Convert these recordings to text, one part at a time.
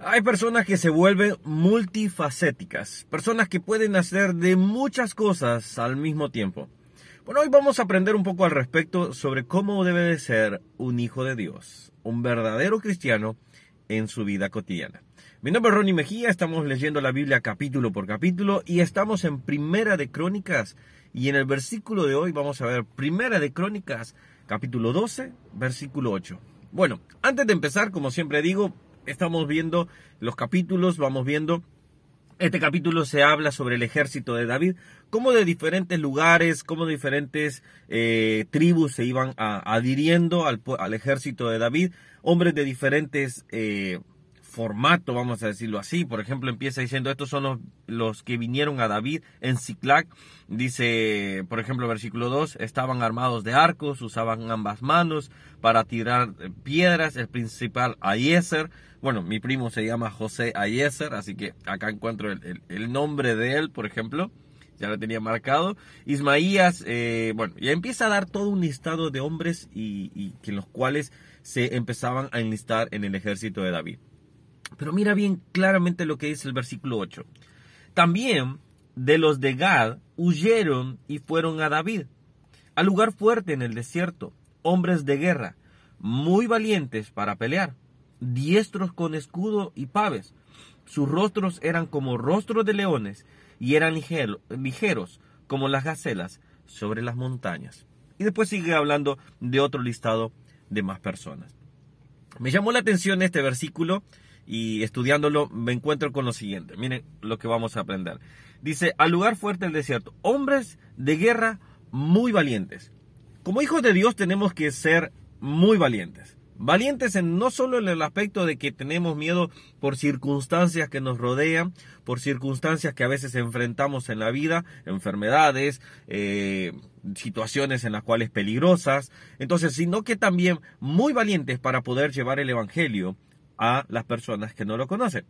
Hay personas que se vuelven multifacéticas, personas que pueden hacer de muchas cosas al mismo tiempo. Bueno, hoy vamos a aprender un poco al respecto sobre cómo debe de ser un hijo de Dios, un verdadero cristiano en su vida cotidiana. Mi nombre es Ronnie Mejía, estamos leyendo la Biblia capítulo por capítulo y estamos en Primera de Crónicas y en el versículo de hoy vamos a ver Primera de Crónicas capítulo 12, versículo 8. Bueno, antes de empezar, como siempre digo, estamos viendo los capítulos, vamos viendo este capítulo se habla sobre el ejército de David, cómo de diferentes lugares, cómo diferentes eh, tribus se iban adhiriendo al, al, ejército de David, hombres de diferentes eh, formato, vamos a decirlo así. Por ejemplo, empieza diciendo, estos son los, que vinieron a David en Ziklag. Dice, por ejemplo, versículo 2, estaban armados de arcos, usaban ambas manos para tirar piedras. El principal, Ayeser. Bueno, mi primo se llama José Ayeser, así que acá encuentro el, nombre de él, por ejemplo. Ya lo tenía marcado. Ismaías, eh, bueno, ya empieza a dar todo un listado de hombres y, y en los cuales se empezaban a enlistar en el ejército de David. Pero mira bien claramente lo que dice el versículo 8. También de los de Gad huyeron y fueron a David, al lugar fuerte en el desierto, hombres de guerra, muy valientes para pelear, diestros con escudo y paves. Sus rostros eran como rostros de leones y eran ligeros como las gacelas sobre las montañas. Y después sigue hablando de otro listado de más personas. Me llamó la atención este versículo y estudiándolo me encuentro con lo siguiente. Miren lo que vamos a aprender. Dice, al lugar fuerte del desierto, hombres de guerra muy valientes. Como hijos de Dios tenemos que ser muy valientes. Valientes en no solo en el aspecto de que tenemos miedo por circunstancias que nos rodean, por circunstancias que a veces enfrentamos en la vida, enfermedades, eh, situaciones en las cuales peligrosas, entonces, sino que también muy valientes para poder llevar el Evangelio a las personas que no lo conocen.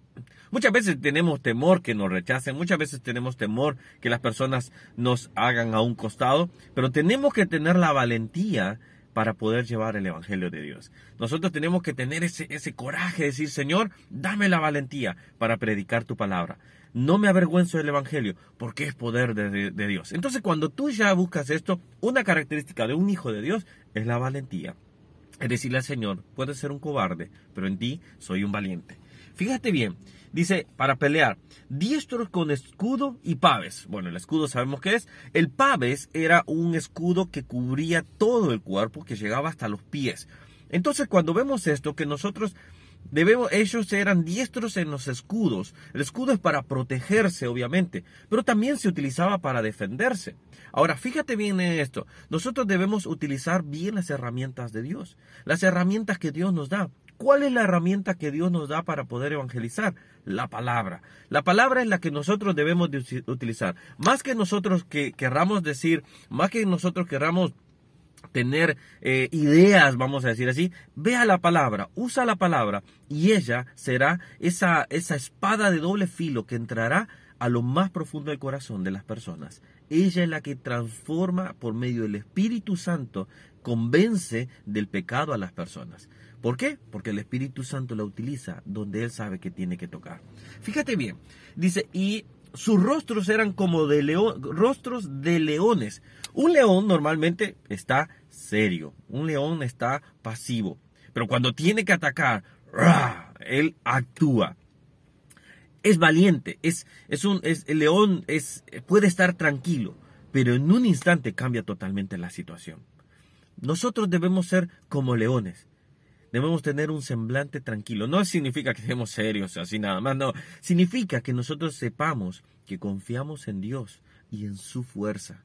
Muchas veces tenemos temor que nos rechacen, muchas veces tenemos temor que las personas nos hagan a un costado, pero tenemos que tener la valentía para poder llevar el Evangelio de Dios. Nosotros tenemos que tener ese, ese coraje de decir, Señor, dame la valentía para predicar tu palabra. No me avergüenzo del Evangelio, porque es poder de, de Dios. Entonces, cuando tú ya buscas esto, una característica de un hijo de Dios es la valentía decirle al Señor, puedes ser un cobarde, pero en ti soy un valiente. Fíjate bien, dice, para pelear, diestros con escudo y paves. Bueno, el escudo sabemos qué es. El paves era un escudo que cubría todo el cuerpo, que llegaba hasta los pies. Entonces, cuando vemos esto, que nosotros Debemos, ellos eran diestros en los escudos. El escudo es para protegerse, obviamente, pero también se utilizaba para defenderse. Ahora, fíjate bien en esto. Nosotros debemos utilizar bien las herramientas de Dios, las herramientas que Dios nos da. ¿Cuál es la herramienta que Dios nos da para poder evangelizar? La palabra. La palabra es la que nosotros debemos de utilizar. Más que nosotros que querramos decir, más que nosotros querramos tener eh, ideas, vamos a decir así, vea la palabra, usa la palabra y ella será esa, esa espada de doble filo que entrará a lo más profundo del corazón de las personas. Ella es la que transforma por medio del Espíritu Santo, convence del pecado a las personas. ¿Por qué? Porque el Espíritu Santo la utiliza donde Él sabe que tiene que tocar. Fíjate bien, dice, y sus rostros eran como de león, rostros de leones. Un león normalmente está serio, un león está pasivo, pero cuando tiene que atacar, él actúa. Es valiente, es, es un, es, el león es, puede estar tranquilo, pero en un instante cambia totalmente la situación. Nosotros debemos ser como leones. Debemos tener un semblante tranquilo. No significa que seamos serios, así nada más, no. Significa que nosotros sepamos que confiamos en Dios y en su fuerza.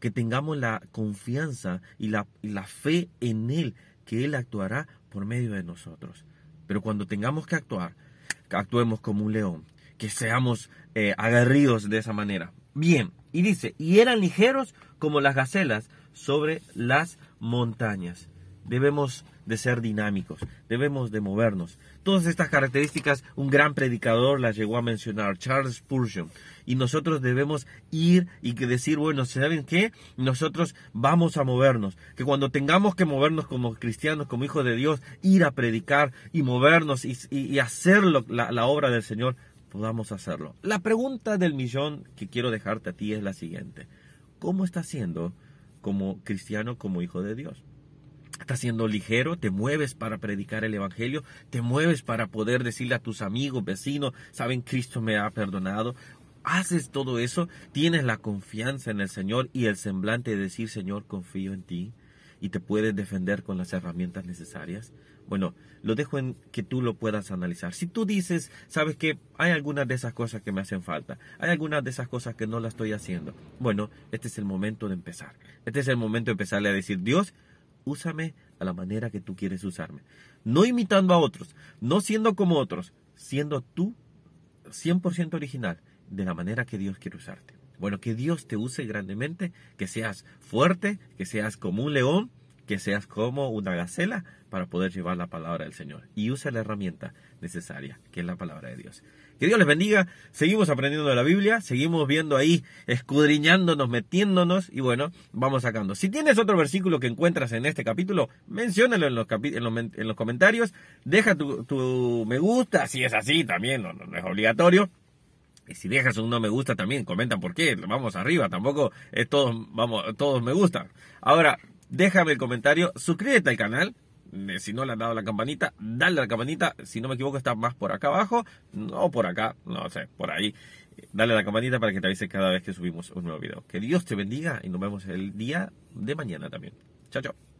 Que tengamos la confianza y la, fe en Él, que Él actuará por medio de nosotros. Pero cuando tengamos que actuar, que actuemos como un león, que seamos eh, agarridos de esa manera. Bien, y dice, y eran ligeros como las gacelas sobre las montañas. Debemos de ser dinámicos, debemos de movernos. Todas estas características un gran predicador las llegó a mencionar, Charles Spurgeon. Y nosotros debemos ir y decir, bueno, ¿saben qué? Nosotros vamos a movernos. Que cuando tengamos que movernos como cristianos, como hijos de Dios, ir a predicar y movernos y, hacer la, la obra del Señor, podamos hacerlo. La pregunta del millón que quiero dejarte a ti es la siguiente. ¿Cómo estás siendo como cristiano, como hijo de Dios? Estás siendo ligero, te mueves para predicar el Evangelio, te mueves para poder decirle a tus amigos, vecinos, saben, Cristo me ha perdonado. Haces todo eso, tienes la confianza en el Señor y el semblante de decir, Señor, confío en ti y te puedes defender con las herramientas necesarias. Bueno, lo dejo en que tú lo puedas analizar. Si tú dices, sabes que hay algunas de esas cosas que me hacen falta, hay algunas de esas cosas que no las estoy haciendo, bueno, este es el momento de empezar. Este es el momento de empezarle a decir, Dios, úsame a la manera que tú quieres usarme. No imitando a otros, no siendo como otros, siendo tú 100% original, de la manera que Dios quiere usarte. Bueno, que Dios te use grandemente, que seas fuerte, que seas como un león, que seas como una gacela para poder llevar la palabra del Señor. Y usa la herramienta necesaria, que es la palabra de Dios. Que Dios les bendiga. Seguimos aprendiendo de la Biblia, seguimos viendo ahí, escudriñándonos, metiéndonos y bueno, vamos sacando. Si tienes otro versículo que encuentras en este capítulo, menciónalo en los, en los, comentarios, deja tu, me gusta, si es así también, no, es obligatorio. Y si dejas un no me gusta también, comenta por qué, vamos arriba, tampoco es todos, vamos, todos me gustan. Ahora, déjame el comentario, suscríbete al canal, si no le han dado la campanita, dale la campanita. Si no me equivoco, está más por acá abajo. No por acá, no sé, por ahí. Dale la campanita para que te avise cada vez que subimos un nuevo video. Que Dios te bendiga y nos vemos el día de mañana también. Chao, chao.